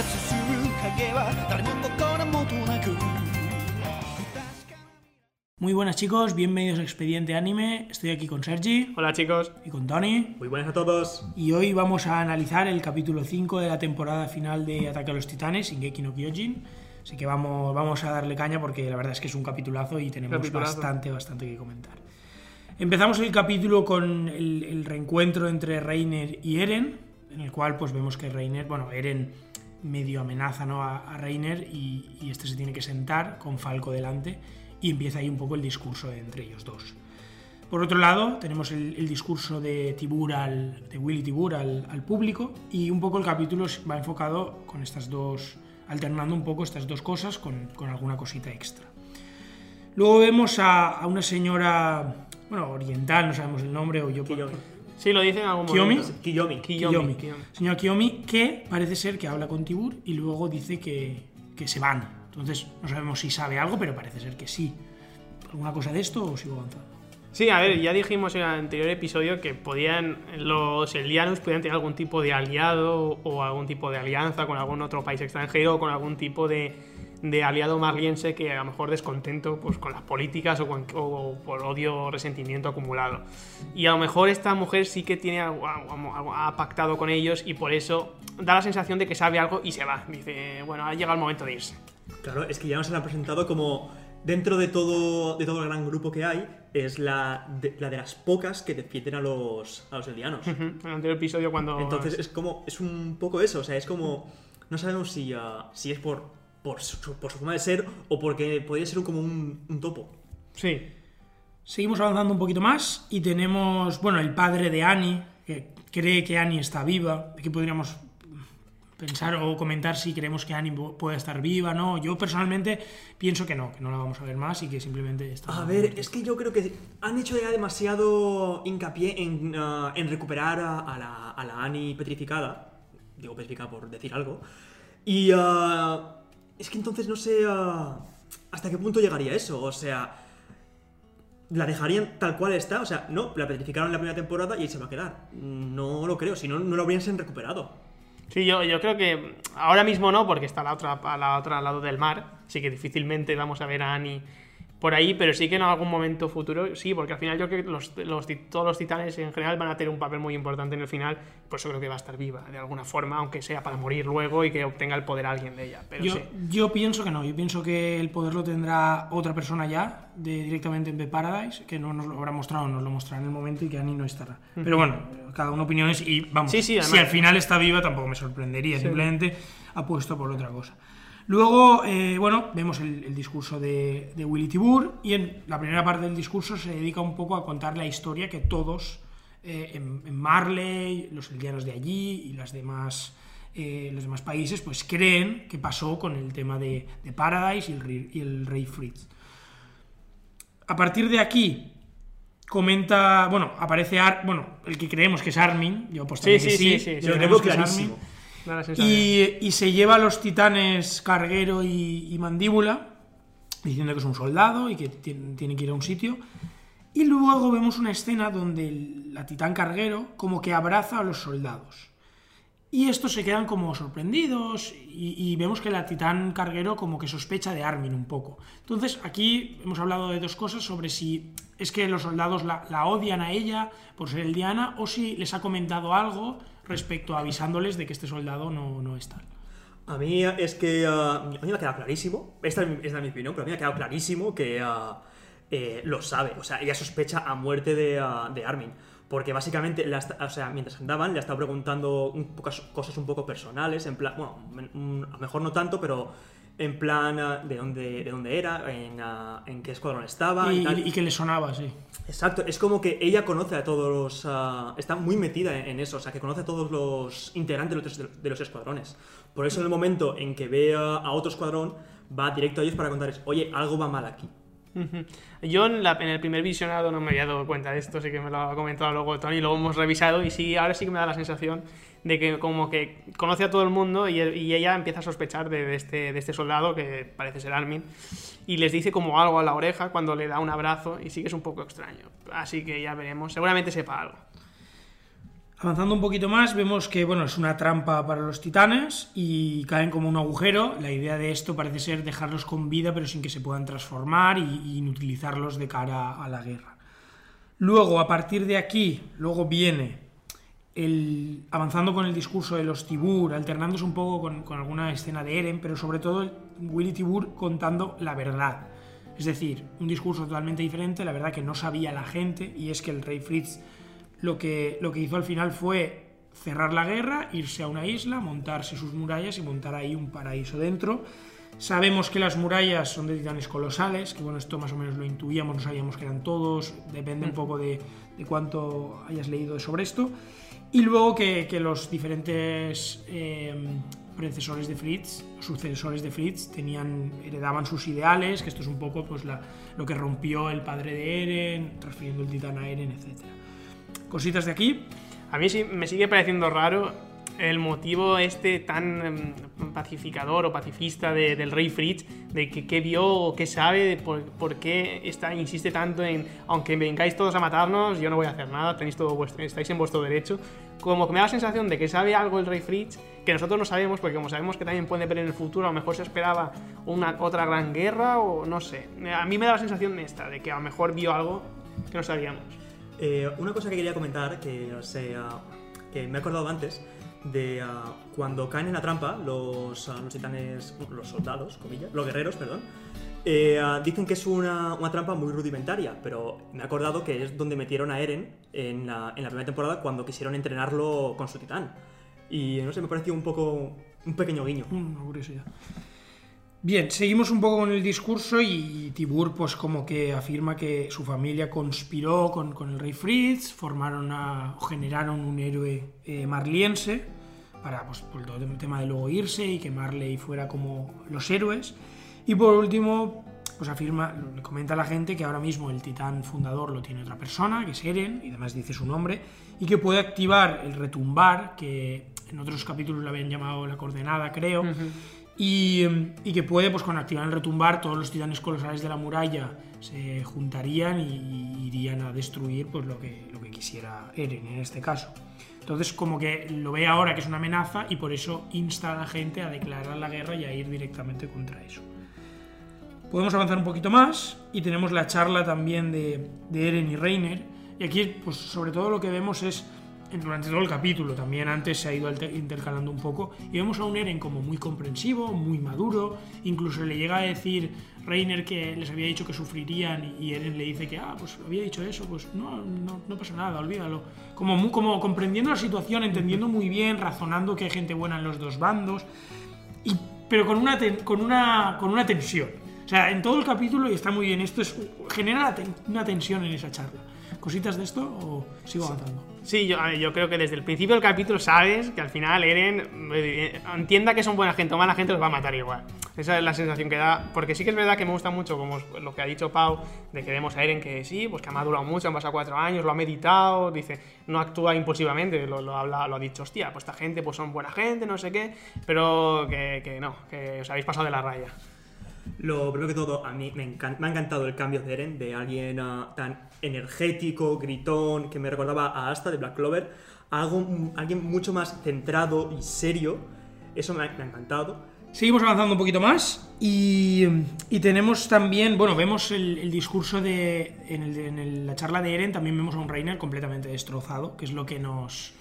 活する影は誰も心もとなく Muy buenas chicos, bienvenidos a Expediente Anime. Estoy aquí con Sergi Hola chicos. y con Tony. Muy buenas a todos. Y hoy vamos a analizar el capítulo 5 de la temporada final de Ataque a los Titanes, Ingeki no Kyojin. Así que vamos, vamos a darle caña porque la verdad es que es un capitulazo y tenemos Capitulazo. bastante, bastante que comentar. Empezamos el capítulo con el, el reencuentro entre Reiner y Eren, en el cual pues vemos que Reiner, bueno, Eren medio amenaza ¿no? a, a Reiner y, y este se tiene que sentar con Falco delante y empieza ahí un poco el discurso entre ellos dos. Por otro lado, tenemos el, el discurso de Tibur al, de Willy Tibur al, al público y un poco el capítulo va enfocado con estas dos, alternando un poco estas dos cosas con, con alguna cosita extra. Luego vemos a, a una señora, bueno, oriental, no sabemos el nombre, o yo Kiyomi. Sí, lo dicen en algún ¿Kiyomi? momento. Kiyomi. Kiyomi. Kiyomi. Kiyomi. Señora Kiyomi, que parece ser que habla con Tibur y luego dice que, que se van. Entonces, no sabemos si sabe algo, pero parece ser que sí. ¿Alguna cosa de esto o sigo avanzando? Sí, a ver, ya dijimos en el anterior episodio que podían los Eldianos podían tener algún tipo de aliado o algún tipo de alianza con algún otro país extranjero o con algún tipo de, de aliado marliense que a lo mejor descontento pues, con las políticas o, con- o por odio o resentimiento acumulado. Y a lo mejor esta mujer sí que tiene ha pactado con ellos y por eso da la sensación de que sabe algo y se va. Dice, bueno, ha llegado el momento de irse. Claro, es que ya nos han presentado como dentro de todo, de todo el gran grupo que hay, es la de, la de las pocas que defienden a los, a los eldianos. Ujú, En el anterior episodio cuando... Entonces es como, es un poco eso, o sea, es como, no sabemos si, ah, si es por, por, su, por su forma de ser o porque podría ser como un, un topo. Sí. Seguimos avanzando un poquito más y tenemos, bueno, el padre de Annie, que cree que Annie está viva. Aquí podríamos pensar o comentar si creemos que Annie pu- puede estar viva, ¿no? Yo personalmente pienso que no, que no la vamos a ver más y que simplemente está... A ver, es que yo creo que han hecho ya demasiado hincapié en, ah, en recuperar a, a la, a la Annie petrificada. Digo petrificada por decir algo. Y ah, es que entonces no sé ah, hasta qué punto llegaría eso. O sea, ¿la dejarían tal cual está? O sea, no, la petrificaron la primera temporada y ahí se va a quedar. No lo creo, si no, no lo habrían recuperado. Sí, yo, yo creo que ahora mismo no, porque está la otra, la otra al lado del mar, así que difícilmente vamos a ver a Annie por ahí, pero sí que en algún momento futuro, sí, porque al final yo creo que los, todos los titanes en general van a tener un papel muy importante en el final, por eso creo que va a estar viva de alguna forma, aunque sea para morir luego y que obtenga el poder alguien de ella. Pero Yo, sí. yo pienso que no, yo pienso que el poder lo tendrá otra persona ya, de, directamente en The Paradise, que no nos lo habrá mostrado, nos lo mostrará en el momento y que Annie no estará. Pero bueno, cada uno opiniones y vamos, Sí, sí, si al final está viva tampoco me sorprendería, simplemente apuesto por otra cosa. Luego, eh, bueno, vemos el, el discurso de, de Willy Tibur y en la primera parte del discurso se dedica un poco a contar la historia que todos eh, en, en Marley, los eldianos de allí y las demás, eh, los demás países pues creen que pasó con el tema de, de Paradise y el, rey- y el rey Fritz. A partir de aquí comenta, bueno, aparece Ar, bueno, el que creemos que es Armin, yo apostaría Sí, que sí, sí, sí, yo tengo que es. Armin. Y, se lleva a los titanes Carguero y, Mandíbula, diciendo que es un soldado y que tiene, que ir a un sitio. Y luego vemos una escena donde la titán Carguero como que abraza a los soldados. Y estos se quedan como sorprendidos y, vemos que la titán carguero como que sospecha de Armin un poco. Entonces aquí hemos hablado de dos cosas sobre si es que los soldados la, la odian a ella por ser el Diana o si les ha comentado algo respecto a avisándoles de que este soldado no, no es tal. A mí es que. ah, a mí me ha quedado clarísimo. Esta es, mi, mi opinión, pero a mí me ha quedado clarísimo que eh, lo sabe. O sea, ella sospecha a muerte de, de Armin. Porque básicamente, la o sea, mientras andaban, le ha estado preguntando un pocas cosas un poco personales. En plan, bueno, men- un- a lo mejor no tanto, pero en plan ah, de dónde, de dónde era, en, ah, en qué escuadrón estaba. Y, y tal. y que le sonaba, sí. Exacto, es como que ella conoce a todos los. ah, está muy metida en, en eso, o sea, que conoce a todos los integrantes de los, de los escuadrones. Por eso, en el momento en que ve a, a otro escuadrón, va directo a ellos para contarles: Oye, algo va mal aquí. Yo en, la- en el primer visionado no me había dado cuenta de esto, sí que me lo ha comentado luego Tony, lo hemos revisado y sí, ahora sí que me da la sensación de que como que conoce a todo el mundo y ella empieza a sospechar de, de este, de este soldado que parece ser Armin y les dice como algo a la oreja cuando le da un abrazo y sí que es un poco extraño. Así que ya veremos, seguramente sepa algo. Avanzando un poquito más, vemos que bueno, es una trampa para los titanes y caen como un agujero. La idea de esto parece ser dejarlos con vida, pero sin que se puedan transformar y, inutilizarlos de cara a la guerra. Luego, a partir de aquí, luego viene el, avanzando con el discurso de los Tibur, alternándose un poco con, con alguna escena de Eren, pero sobre todo Willy Tibur contando la verdad. Es decir, un discurso totalmente diferente, la verdad que no sabía la gente, y es que el rey Fritz lo que, lo que hizo al final fue cerrar la guerra, irse a una isla, montarse sus murallas y montar ahí un paraíso dentro. Sabemos que las murallas son de titanes colosales, que bueno, esto más o menos lo intuíamos, no sabíamos que eran todos, depende un poco de, de cuánto hayas leído sobre esto. Y luego que, que los diferentes eh, predecesores de Fritz, sucesores de Fritz, tenían, heredaban sus ideales, que esto es un poco pues, la, lo que rompió el padre de Eren, transfiriendo el titán a Eren, etc. Cositas de aquí. A mí sí me sigue pareciendo raro el motivo este tan em, pacificador o pacifista de- del rey Fritz, de que qué vio o qué sabe, por, por qué está, insiste tanto en, aunque vengáis todos a matarnos, yo no voy a hacer nada, tenéis todo vuestro, estáis en vuestro derecho. Como que me da la sensación de que sabe algo el rey Fritz que nosotros no sabemos, porque como sabemos que también puede ver en el futuro, a lo mejor se esperaba una otra gran guerra o no sé. A mí me da la sensación esta, de que a lo mejor vio algo que no sabíamos. Eh, una cosa que quería comentar, que, sea, me he acordado antes, de ah, cuando caen en la trampa los, ah, los titanes, los soldados, comillas, los guerreros, perdón, eh, ah, dicen que es una, una trampa muy rudimentaria, pero me he acordado que es donde metieron a Eren en la, en la primera temporada cuando quisieron entrenarlo con su titán. Y no sé, me pareció un poco, un pequeño guiño. Una curiosidad. Bien, seguimos un poco con el discurso y Tibur pues como que afirma que su familia conspiró con, con el rey Fritz, formaron generaron un héroe eh, marliense para pues, por el tema de luego irse y que Marley fuera como los héroes. Y por último, pues afirma, le comenta a la gente que ahora mismo el titán fundador lo tiene otra persona, que es Eren, y además dice su nombre, y que puede activar el retumbar, que en otros capítulos lo habían llamado la coordenada, creo, y que puede, pues con activar el retumbar, todos los titanes colosales de la muralla se juntarían y, irían a destruir pues, lo, que, lo que quisiera Eren en este caso. Entonces, como que lo ve ahora que es una amenaza y por eso insta a la gente a declarar la guerra y a ir directamente contra eso. Podemos avanzar un poquito más y tenemos la charla también de, de Eren y Reiner. Y aquí, pues sobre todo lo que vemos es, durante todo el capítulo, también antes se ha ido intercalando un poco, y vemos a un Eren como muy comprensivo, muy maduro, incluso le llega a decir Reiner que les había dicho que sufrirían y Eren le dice que, ah, pues había dicho eso, pues no, no, no pasa nada, olvídalo. Como, muy, como comprendiendo la situación, entendiendo muy bien, razonando que hay gente buena en los dos bandos y- pero con una, ten- con, una, con una tensión. O sea, en todo el capítulo, y está muy bien, esto es, genera una tensión en esa charla. ¿Cositas de esto o sigo avanzando? Sí, yo, a ver, yo creo que desde el principio del capítulo sabes que al final Eren eh, entienda que son buena gente o mala gente, los va a matar igual. Esa es la sensación que da. Porque sí que es verdad que me gusta mucho, como lo que ha dicho Pau, de que vemos a Eren que sí, pues que ha madurado mucho, han pasado cuatro años, lo ha meditado, dice, no actúa impulsivamente, lo, lo, habla, lo ha dicho, hostia, pues esta gente pues son buena gente, no sé qué, pero que, que no, que os habéis pasado de la raya. Lo primero que todo, a mí me, encan- me ha encantado el cambio de Eren, de alguien ah, tan energético, gritón, que me recordaba a Asta de Black Clover, a algo, alguien mucho más centrado y serio. Eso me ha, encantado. Seguimos avanzando un poquito más y, tenemos también, bueno, vemos el, discurso de, en, la charla de Eren, también vemos a un Reiner completamente destrozado, que es lo que nos,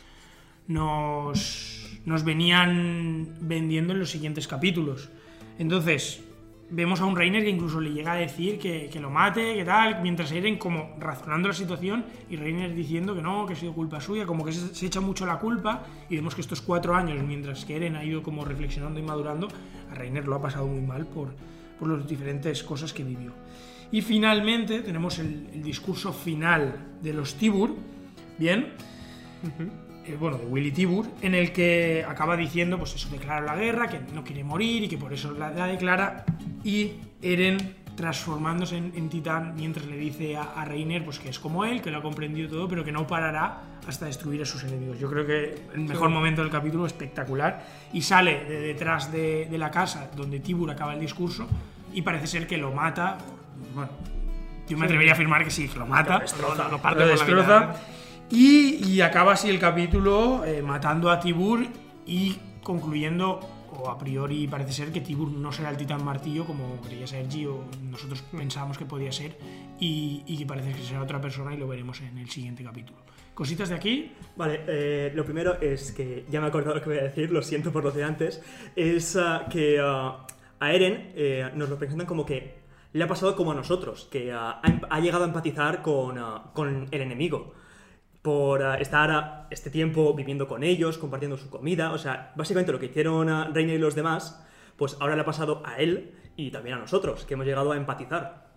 nos, nos venían vendiendo en los siguientes capítulos. Entonces, vemos a un Reiner que incluso le llega a decir que, que lo mate, que tal, mientras Eren como razonando la situación y Reiner diciendo que no, que ha sido culpa suya, como que se, echa mucho la culpa y vemos que estos cuatro años, mientras que Eren ha ido como reflexionando y madurando, a Reiner lo ha pasado muy mal por, por las diferentes cosas que vivió. Y finalmente tenemos el discurso final de los Tibur, ¿bien? Eh, bueno, de Willy Tibur, en el que acaba diciendo, pues eso, declara la guerra, que no quiere morir y que por eso la, la declara, y Eren transformándose en, en titán mientras le dice a, a Reiner pues que es como él, que lo ha comprendido todo, pero que no parará hasta destruir a sus enemigos. Yo creo que el mejor momento del capítulo espectacular y sale de detrás de, de la casa donde Tibur acaba el discurso y parece ser que lo mata. Bueno, yo me atrevería a afirmar que sí, que lo mata, Lo, lo- lo parte lo destroza. mitad. Y, acaba así el capítulo eh, matando a Tibur y concluyendo, o a priori parece ser que Tibur no será el titán martillo como creía Sergi o nosotros pensábamos que podía ser y, y parece que será otra persona y lo veremos en el siguiente capítulo. Cositas de aquí. Vale, eh, lo primero es que ya me he acordado lo que voy a decir, lo siento por lo de antes. Es ah, que ah, a Eren eh, nos lo presentan como que le ha pasado como a nosotros, que ah, ha, ha llegado a empatizar con, con el enemigo. Por ah, estar ah, este tiempo viviendo con ellos, compartiendo su comida. O sea, básicamente lo que hicieron a Reiner y los demás, pues ahora le ha pasado a él y también a nosotros, que hemos llegado a empatizar.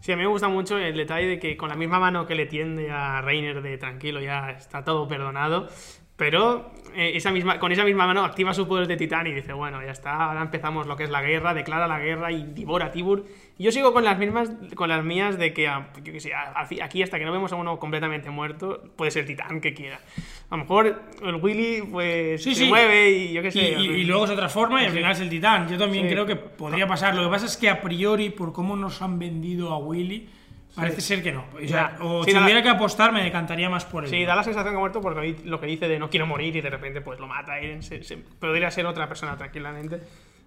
Sí, a mí me gusta mucho el detalle de que con la misma mano que le tiende a Reiner de tranquilo, ya está todo perdonado, pero eh, esa misma, con esa misma mano activa su poder de titán y dice, bueno, ya está, ahora empezamos lo que es la guerra, declara la guerra y divora a Tibur. Y yo sigo con las mismas, con las mías de que, ah, yo qué sé, a- a- aquí hasta que no vemos a uno completamente muerto, puede ser titán que quiera. A lo mejor el Willy pues Sí, se sí. mueve y yo qué Y, sé. y- y luego se transforma y al final es el titán. Yo también Sí. creo que podría pasar. Lo que pasa es que a priori, por cómo nos han vendido a Willy, parece ser que no. O, sea, o Sí, si da la- que apostar, me decantaría más por él. Sí, da la sensación que ha muerto porque lo que dice de no quiero morir y de repente pues lo mata. Eren. Se- se- podría ser otra persona tranquilamente.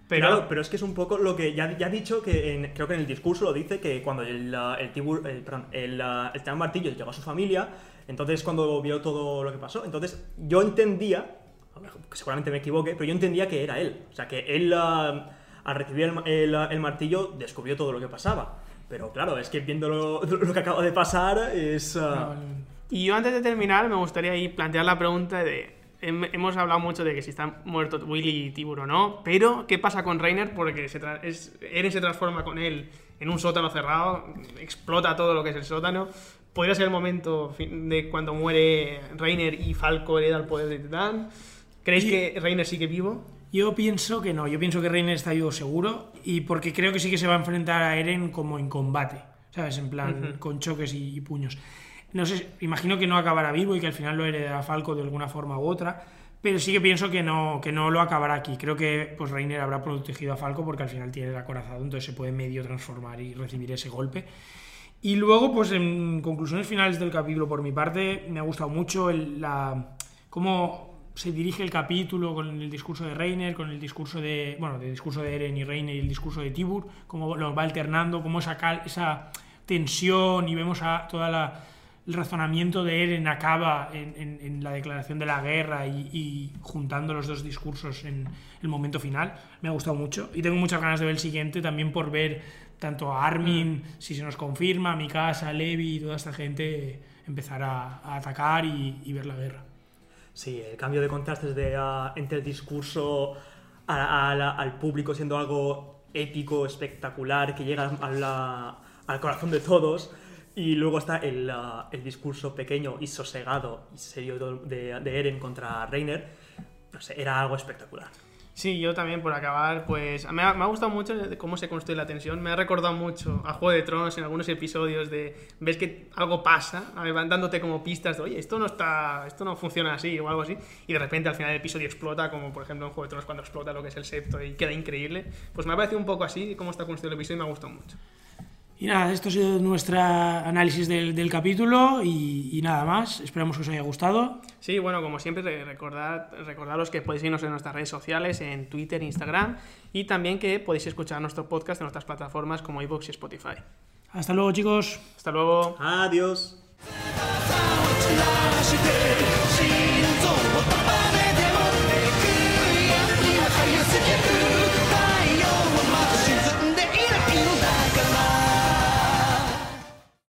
Pero, Claro, pero es que es un poco lo que ya, ya ha dicho que en- creo que en el discurso lo dice que cuando el, el tibur, el, perdón, el, el titán martillo llegó a su familia, entonces cuando vio todo lo que pasó, entonces yo entendía, seguramente me equivoque, pero yo entendía que era él. O sea, que él ah, al recibir el, el, el martillo descubrió todo lo que pasaba. Pero claro, es que viendo lo, lo que acaba de pasar es... ah, Y yo antes de terminar me gustaría ahí plantear la pregunta de... hem- Hemos hablado mucho de que si están muertos Willy y Tibur o no, pero ¿qué pasa con Reiner? Porque se es, Eren se transforma con él en un sótano cerrado, explota todo lo que es el sótano. Podría ser el momento de cuando muere Reiner y Falco hereda el poder de Titán. ¿Creéis Y- que Reiner sigue vivo? Yo pienso que no. Yo pienso que Reiner está vivo seguro. Y porque creo que sí que se va a enfrentar a Eren como en combate. ¿Sabes? En plan, con choques y, y puños. No sé, imagino que no acabará vivo y que al final lo heredará Falco de alguna forma u otra. Pero sí que pienso que no, que no lo acabará aquí. Creo que pues Reiner habrá protegido a Falco porque al final tiene el acorazado, entonces se puede medio transformar y recibir ese golpe. Y luego, pues en conclusiones finales del capítulo, por mi parte, me ha gustado mucho el- la, cómo se dirige el capítulo con el discurso de Reiner, con el discurso de, bueno, el discurso de Eren y Reiner y el discurso de Tibur, cómo lo va alternando, cómo esa, cal- esa tensión y vemos a toda la el razonamiento de Eren acaba en, en- en la declaración de la guerra y, y juntando los dos discursos en el momento final. Me ha gustado mucho y tengo muchas ganas de ver el siguiente también por ver tanto a Armin, si se nos confirma, a Mikasa, a Levi y toda esta gente empezar a, a atacar y, y ver la guerra. Sí, el cambio de contrastes de, ah, entre el discurso al público siendo algo épico, espectacular, que llega la- al corazón de todos, y luego está el, ah, el discurso pequeño y sosegado y serio de, de Eren contra Reiner, no sé, era algo espectacular. Sí, yo también por acabar, pues me ha, gustado mucho cómo se construye la tensión. Me ha recordado mucho a Juego de Tronos en algunos episodios de ves que algo pasa, van dándote como pistas de oye, esto no está, esto no funciona así o algo así, y de repente al final del episodio explota, como por ejemplo en Juego de Tronos cuando explota lo que es el septo y queda increíble. Pues me ha parecido un poco así cómo está construido el episodio y me ha gustado mucho. Y nada, esto ha sido nuestro análisis del, del capítulo y, y nada más. Esperamos que os haya gustado. Sí, bueno, como siempre, re- recordad, recordaros que podéis seguirnos en nuestras redes sociales, en Twitter, Instagram, y también que podéis escuchar nuestro podcast en nuestras plataformas como iVoox y Spotify. Hasta luego chicos. Hasta luego. Adiós.「し